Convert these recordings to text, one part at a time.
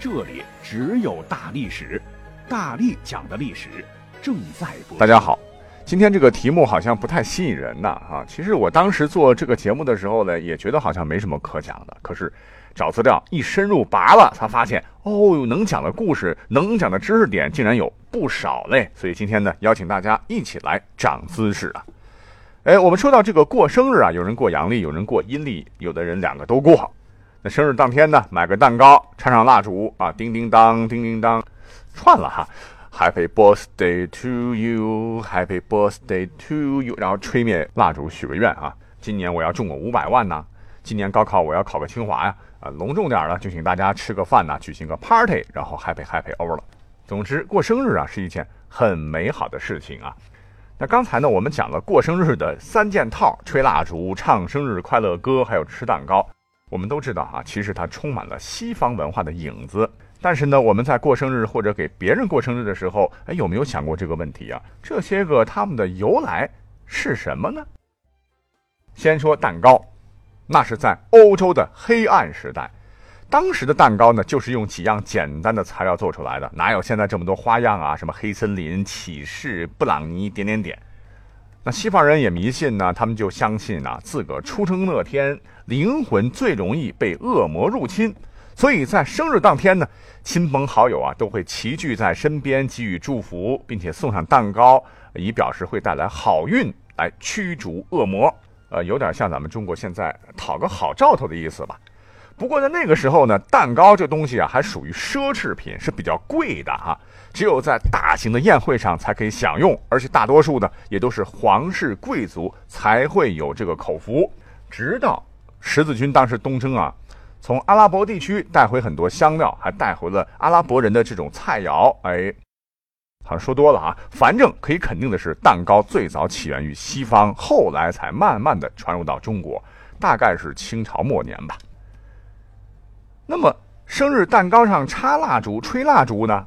这里只有大历史，大力讲的历史正在播。大家好，今天这个题目好像不太吸引人呐啊！其实我当时做这个节目的时候呢，也觉得好像没什么可讲的。可是找资料一深入拔了，才发现哦，能讲的故事、能讲的知识点竟然有不少嘞。所以今天呢，邀请大家一起来长姿势啊！哎，我们说到这个过生日啊，有人过阳历，有人过阴历，有的人两个都过。那生日当天呢，买个蛋糕，插上蜡烛啊，叮叮当，叮叮当，串了哈，Happy birthday to you，Happy birthday to you，然后吹灭蜡烛，许个愿啊，今年我要中个五百万呢，今年高考我要考个清华呀，啊，隆重点的就请大家吃个饭呐，举行个 party，然后 Happy Happy over 了。总之，过生日啊是一件很美好的事情啊。那刚才呢，我们讲了过生日的三件套：吹蜡烛、唱生日快乐歌，还有吃蛋糕。我们都知道啊，其实它充满了西方文化的影子。但是呢，我们在过生日或者给别人过生日的时候，哎，有没有想过这个问题啊？这些个他们的由来是什么呢？先说蛋糕，那是在欧洲的黑暗时代，当时的蛋糕呢，就是用几样简单的材料做出来的，哪有现在这么多花样啊？什么黑森林、启示、布朗尼，点点点。那西方人也迷信呢，他们就相信啊，自个儿出生那天，灵魂最容易被恶魔入侵，所以在生日当天呢，亲朋好友啊都会齐聚在身边给予祝福，并且送上蛋糕，以表示会带来好运，来驱逐恶魔。呃，有点像咱们中国现在讨个好兆头的意思吧。不过在那个时候呢，蛋糕这东西啊还属于奢侈品，是比较贵的哈。只有在大型的宴会上才可以享用，而且大多数呢也都是皇室贵族才会有这个口福。直到十字军当时东征啊，从阿拉伯地区带回很多香料，还带回了阿拉伯人的这种菜肴。哎，好像说多了啊，反正可以肯定的是，蛋糕最早起源于西方，后来才慢慢的传入到中国，大概是清朝末年吧。那么，生日蛋糕上插蜡烛、吹蜡烛呢？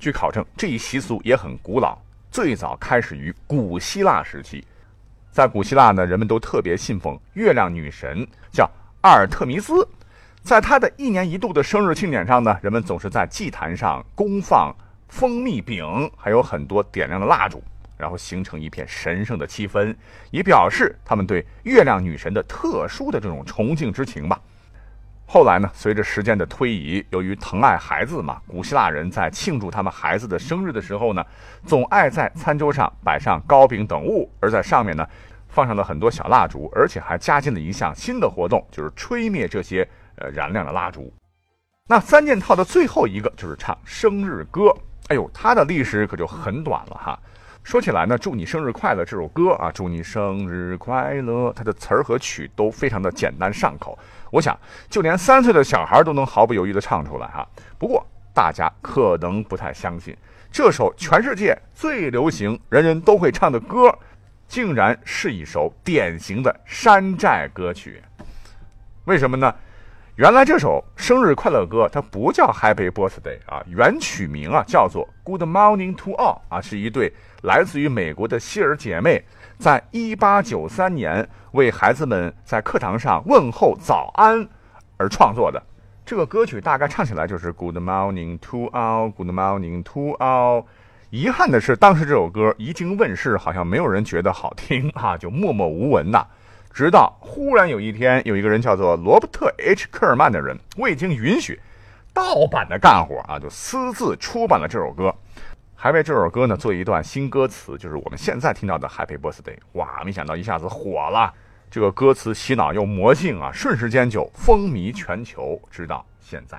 据考证，这一习俗也很古老，最早开始于古希腊时期。在古希腊呢，人们都特别信奉月亮女神，叫阿尔特弥斯。在她的一年一度的生日庆典上呢，人们总是在祭坛上供放蜂蜜饼，还有很多点亮的蜡烛，然后形成一片神圣的气氛，以表示他们对月亮女神的特殊的这种崇敬之情吧。后来呢，随着时间的推移，由于疼爱孩子嘛，古希腊人在庆祝他们孩子的生日的时候呢，总爱在餐桌上摆上糕饼等物，而在上面呢，放上了很多小蜡烛，而且还加进了一项新的活动，就是吹灭这些呃燃亮的蜡烛。那三件套的最后一个就是唱生日歌，哎呦，它的历史可就很短了哈。说起来呢，祝你生日快乐这首歌啊，祝你生日快乐，它的词儿和曲都非常的简单上口。我想，就连三岁的小孩都能毫不犹豫的唱出来哈。不过，大家可能不太相信，这首全世界最流行、人人都会唱的歌，竟然是一首典型的山寨歌曲。为什么呢？原来这首生日快乐歌它不叫 Happy Birthday 啊，原曲名啊叫做 Good Morning to All 啊，是一对来自于美国的希尔姐妹，在一八九三年为孩子们在课堂上问候早安而创作的。这个歌曲大概唱起来就是 Good Morning to All，Good Morning to All。遗憾的是，当时这首歌一经问世，好像没有人觉得好听啊，就默默无闻呐。直到忽然有一天，有一个人叫做罗伯特 ·H· 科尔曼的人，未经允许，盗版的干活啊，就私自出版了这首歌，还为这首歌呢做一段新歌词，就是我们现在听到的 “Happy Birthday”。哇，没想到一下子火了，这个歌词洗脑又魔性啊，瞬时间就风靡全球，直到现在。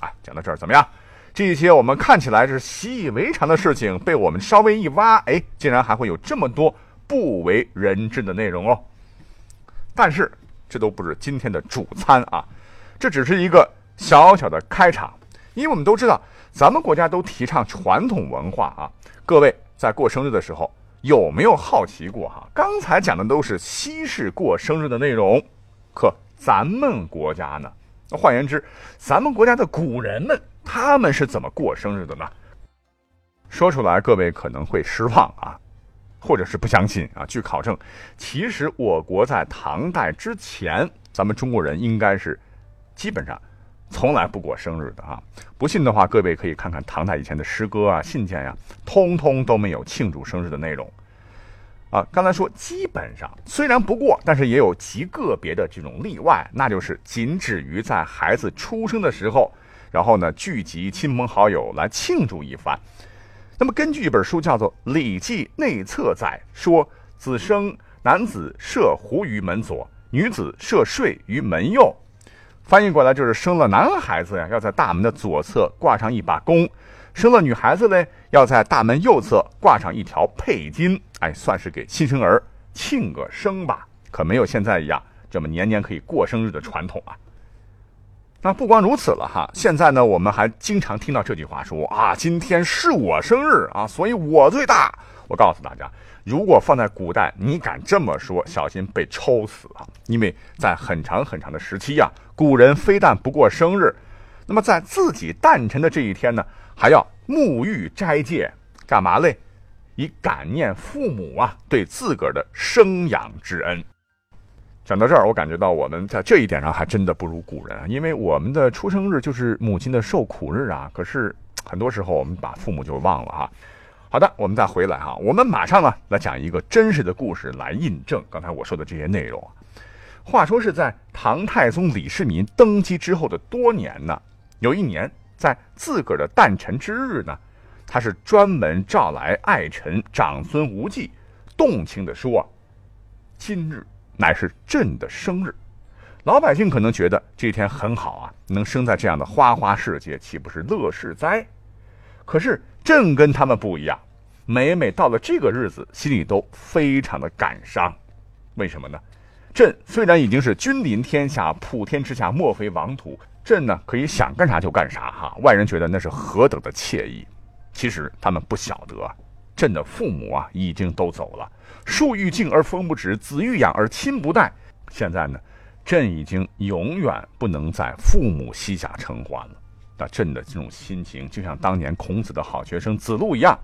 哎，讲到这儿怎么样？这些我们看起来是习以为常的事情，被我们稍微一挖，哎，竟然还会有这么多不为人知的内容哦。但是这都不是今天的主餐啊，这只是一个小小的开场。因为我们都知道，咱们国家都提倡传统文化啊。各位在过生日的时候，有没有好奇过哈？刚才讲的都是西式过生日的内容，可咱们国家呢？换言之，咱们国家的古人们他们是怎么过生日的呢？说出来各位可能会失望啊，或者是不相信啊。据考证，其实我国在唐代之前，咱们中国人应该是基本上。从来不过生日的啊！不信的话，各位可以看看唐代以前的诗歌啊、信件呀，通通都没有庆祝生日的内容。啊，刚才说基本上虽然不过，但是也有极个别的这种例外，那就是仅止于在孩子出生的时候，然后呢聚集亲朋好友来庆祝一番。那么根据一本书叫做《礼记内策》载说，子生男子设壶于门左，女子设睡于门右。翻译过来就是生了男孩子呀，要在大门的左侧挂上一把弓；生了女孩子嘞，要在大门右侧挂上一条佩巾。哎，算是给新生儿庆个生吧。可没有现在一样这么年年可以过生日的传统啊。那不光如此了哈，现在呢，我们还经常听到这句话说啊，今天是我生日啊，所以我最大。我告诉大家。如果放在古代，你敢这么说，小心被抽死啊！因为在很长很长的时期呀，古人非但不过生日，那么在自己诞辰的这一天呢，还要沐浴斋戒，干嘛嘞？以感念父母啊对自个儿的生养之恩。讲到这儿，我感觉到我们在这一点上还真的不如古人啊，因为我们的出生日就是母亲的受苦日啊。可是很多时候我们把父母就忘了哈。好的，我们再回来哈，我们马上呢来讲一个真实的故事来印证刚才我说的这些内容。话说是在唐太宗李世民登基之后的多年呢，有一年在自个儿的诞辰之日呢，他是专门召来爱臣长孙无忌，动情的说：“今日乃是朕的生日。”老百姓可能觉得这天很好啊，能生在这样的花花世界，岂不是乐事哉？可是。朕跟他们不一样，每每到了这个日子，心里都非常的感伤。为什么呢？朕虽然已经是君临天下，普天之下莫非王土，朕呢可以想干啥就干啥哈。外人觉得那是何等的惬意，其实他们不晓得，朕的父母啊已经都走了。树欲静而风不止，子欲养而亲不待。现在呢，朕已经永远不能在父母膝下承欢了。那朕的这种心情，就像当年孔子的好学生子路一样。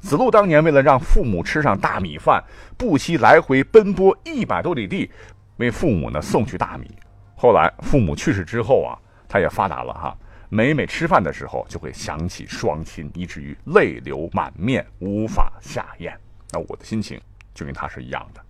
子路当年为了让父母吃上大米饭，不惜来回奔波一百多里地，为父母呢送去大米。后来父母去世之后啊，他也发达了哈。每每吃饭的时候，就会想起双亲，以至于泪流满面，无法下咽。那我的心情就跟他是一样的。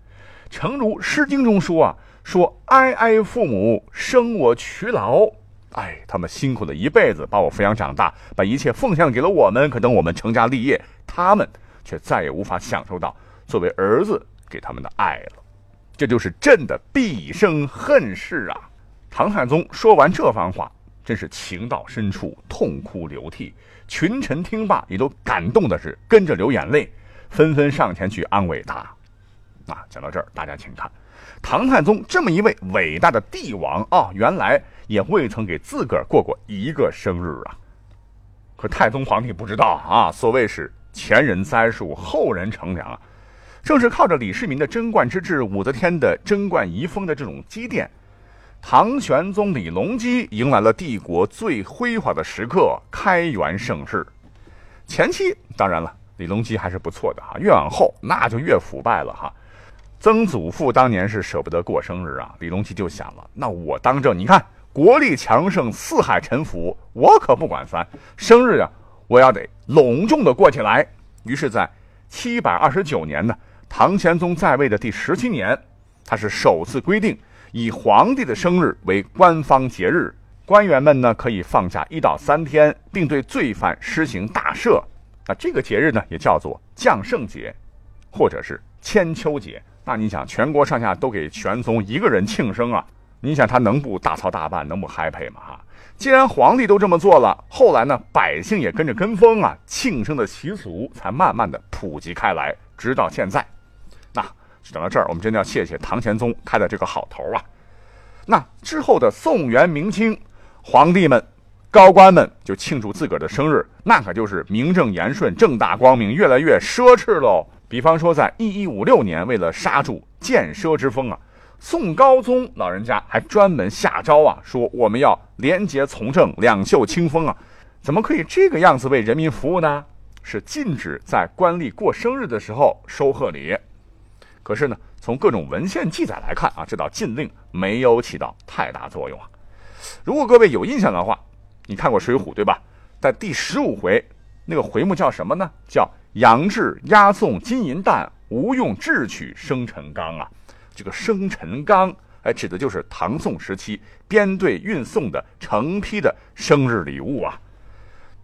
诚如《诗经》中说啊：“说哀哀父母，生我劬劳。”哎，他们辛苦了一辈子，把我抚养长大，把一切奉献给了我们。可等我们成家立业，他们却再也无法享受到作为儿子给他们的爱了。这就是朕的毕生恨事啊！唐太宗说完这番话，真是情到深处，痛哭流涕。群臣听罢，也都感动的是跟着流眼泪，纷纷上前去安慰他。啊，讲到这儿，大家请看，唐太宗这么一位伟大的帝王啊，原来。也未曾给自个儿过过一个生日啊！可太宗皇帝不知道啊，所谓是前人栽树，后人乘凉啊。正是靠着李世民的贞观之治，武则天的贞观遗风的这种积淀，唐玄宗李隆基迎来了帝国最辉煌的时刻——开元盛世。前期当然了，李隆基还是不错的哈，越往后那就越腐败了哈。曾祖父当年是舍不得过生日啊，李隆基就想了，那我当政，你看。国力强盛，四海臣服，我可不管三。生日啊，我要得隆重的过起来。于是，在七百二十九年呢，唐玄宗在位的第十七年，他是首次规定以皇帝的生日为官方节日，官员们呢可以放假一到三天，并对罪犯施行大赦。那这个节日呢，也叫做降圣节，或者是千秋节。那你想，全国上下都给玄宗一个人庆生啊？你想他能不大操大办，能不 happy 吗？哈！既然皇帝都这么做了，后来呢，百姓也跟着跟风啊，庆生的习俗才慢慢的普及开来，直到现在。那讲到这儿，我们真的要谢谢唐玄宗开的这个好头啊。那之后的宋元明清，皇帝们高官们就庆祝自个儿的生日，那可就是名正言顺、正大光明，越来越奢侈喽。比方说，在一一五六年，为了刹住建奢之风啊，宋高宗老人家还专门下诏啊，说我们要廉洁从政、两袖清风啊，怎么可以这个样子为人民服务呢？是禁止在官吏过生日的时候收贺礼。可是呢，从各种文献记载来看啊，这道禁令没有起到太大作用啊。如果各位有印象的话，你看过《水浒》对吧？在第十五回，那个回目叫什么呢？叫“杨志押送金银弹，吴用智取生辰纲”啊。这个生辰纲，哎，指的就是唐宋时期编队运送的成批的生日礼物啊。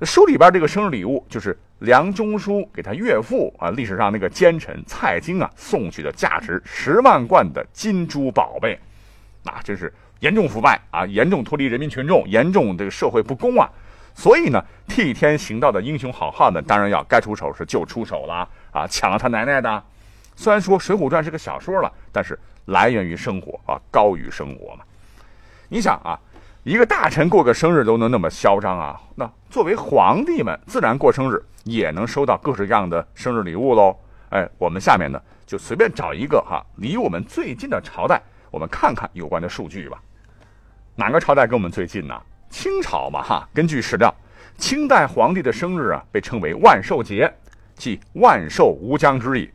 书里边这个生日礼物，就是梁中书给他岳父啊，历史上那个奸臣蔡京啊送去的价值十万贯的金珠宝贝，那真是严重腐败啊，严重脱离人民群众，严重这个社会不公啊。所以呢，替天行道的英雄好汉们，当然要该出手时就出手了啊，抢了他奶奶的。虽然说《水浒传》是个小说了，但是来源于生活啊，高于生活嘛。你想啊。一个大臣过个生日都能那么嚣张啊？那作为皇帝们，自然过生日也能收到各式各样的生日礼物喽。哎，我们下面呢就随便找一个哈，离我们最近的朝代，我们看看有关的数据吧。哪个朝代跟我们最近呢？清朝嘛哈。根据史料，清代皇帝的生日啊被称为万寿节，即万寿无疆之意。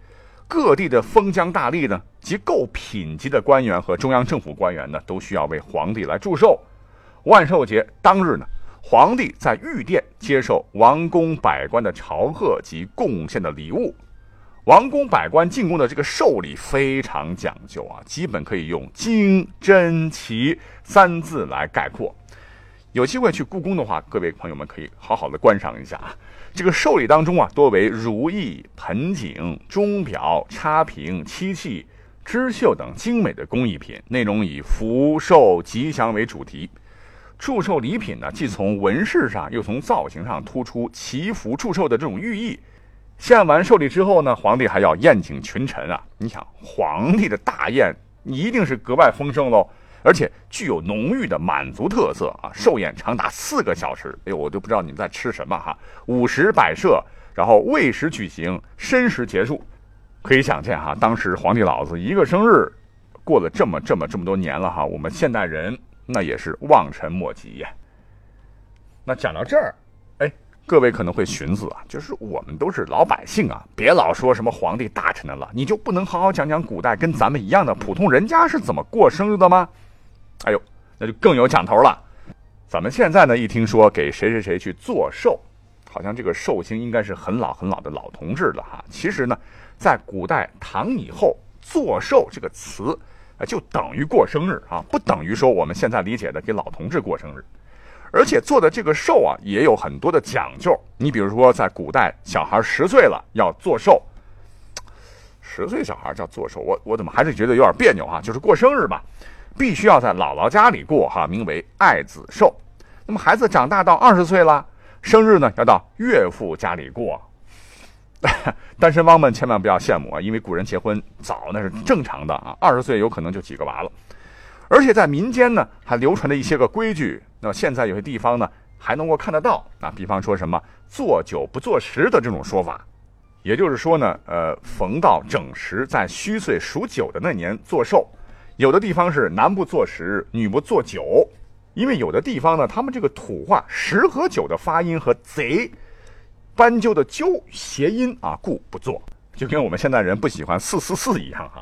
各地的封疆大吏呢，及够品级的官员和中央政府官员呢，都需要为皇帝来祝寿。万寿节当日呢，皇帝在御殿接受王公百官的朝贺及贡献的礼物。王公百官进贡的这个寿礼非常讲究啊，基本可以用精、珍、奇三字来概括。有机会去故宫的话，各位朋友们可以好好的观赏一下啊。这个寿礼当中啊，多为如意、盆景、钟表、插屏、漆器、织绣等精美的工艺品，内容以福寿吉祥为主题。祝寿礼品呢，既从纹饰上，又从造型上突出祈福祝寿的这种寓意。献完寿礼之后呢，皇帝还要宴请群臣啊。你想，皇帝的大宴一定是格外丰盛喽，而且具有浓郁的满族特色啊。寿宴长达四个小时，哎呦，我都不知道你们在吃什么哈。午时摆设，然后未时举行，申时结束。可以想见哈，当时皇帝老子一个生日，过了这么这么这么多年了哈，我们现代人。那也是望尘莫及呀。那讲到这儿，哎，各位可能会寻思啊，就是我们都是老百姓啊，别老说什么皇帝大臣的了，你就不能好好讲讲古代跟咱们一样的普通人家是怎么过生日的吗？哎呦，那就更有讲头了。咱们现在呢，一听说给谁谁谁去做寿，好像这个寿星应该是很老很老的老同志了哈。其实呢，在古代唐以后，做寿这个词。啊，就等于过生日啊，不等于说我们现在理解的给老同志过生日。而且做的这个寿啊，也有很多的讲究。你比如说，在古代，小孩十岁了要做寿，十岁小孩叫做寿，我我怎么还是觉得有点别扭啊？就是过生日吧，必须要在姥姥家里过哈，名为爱子寿。那么孩子长大到二十岁了，生日呢要到岳父家里过。单身汪们千万不要羡慕啊，因为古人结婚早那是正常的啊，二十岁有可能就几个娃了。而且在民间呢，还流传着一些个规矩。那现在有些地方呢，还能够看得到啊，比方说什么做九不做十的这种说法，也就是说呢，呃，逢到整时在虚岁属九的那年做寿。有的地方是男不做十，女不做九，因为有的地方呢，他们这个土话十和九的发音和贼。斑鸠的鸠谐音啊，故不做，就跟我们现在人不喜欢四四四一样哈。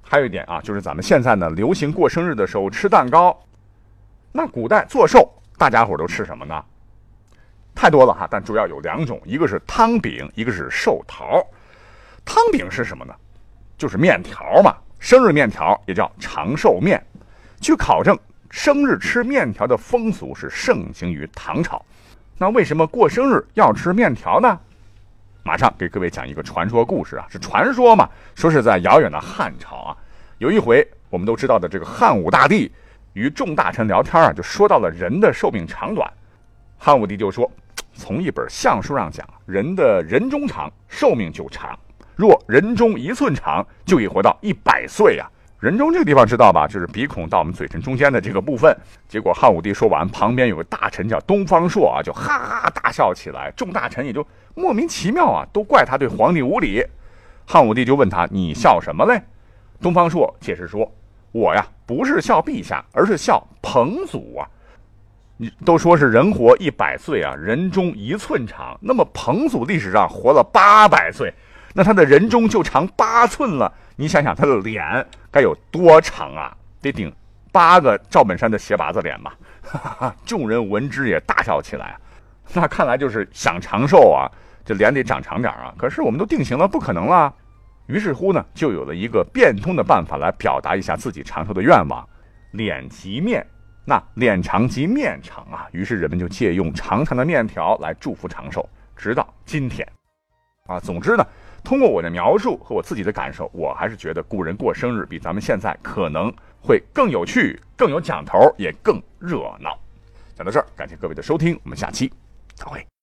还有一点啊，就是咱们现在呢流行过生日的时候吃蛋糕，那古代做寿大家伙都吃什么呢？太多了哈，但主要有两种，一个是汤饼，一个是寿桃。汤饼是什么呢？就是面条嘛，生日面条也叫长寿面。据考证，生日吃面条的风俗是盛行于唐朝。那为什么过生日要吃面条呢？马上给各位讲一个传说故事啊，是传说嘛？说是在遥远的汉朝啊，有一回我们都知道的这个汉武大帝与众大臣聊天啊，就说到了人的寿命长短。汉武帝就说，从一本相书上讲，人的人中长，寿命就长；若人中一寸长，就已活到一百岁呀。人中这个地方知道吧？就是鼻孔到我们嘴唇中间的这个部分。结果汉武帝说完，旁边有个大臣叫东方朔啊，就哈哈大笑起来。众大臣也就莫名其妙啊，都怪他对皇帝无礼。汉武帝就问他：“你笑什么嘞？”东方朔解释说：“我呀，不是笑陛下，而是笑彭祖啊。你都说是人活一百岁啊，人中一寸长。那么彭祖历史上活了八百岁，那他的人中就长八寸了。”你想想他的脸该有多长啊？得顶八个赵本山的斜拔子脸吧！众人闻之也大笑起来。那看来就是想长寿啊，这脸得长长点啊。可是我们都定型了，不可能啦。于是乎呢，就有了一个变通的办法来表达一下自己长寿的愿望：脸及面。那脸长及面长啊，于是人们就借用长长的面条来祝福长寿，直到今天。啊，总之呢。通过我的描述和我自己的感受，我还是觉得古人过生日比咱们现在可能会更有趣、更有讲头，也更热闹。讲到这儿，感谢各位的收听，我们下期再会。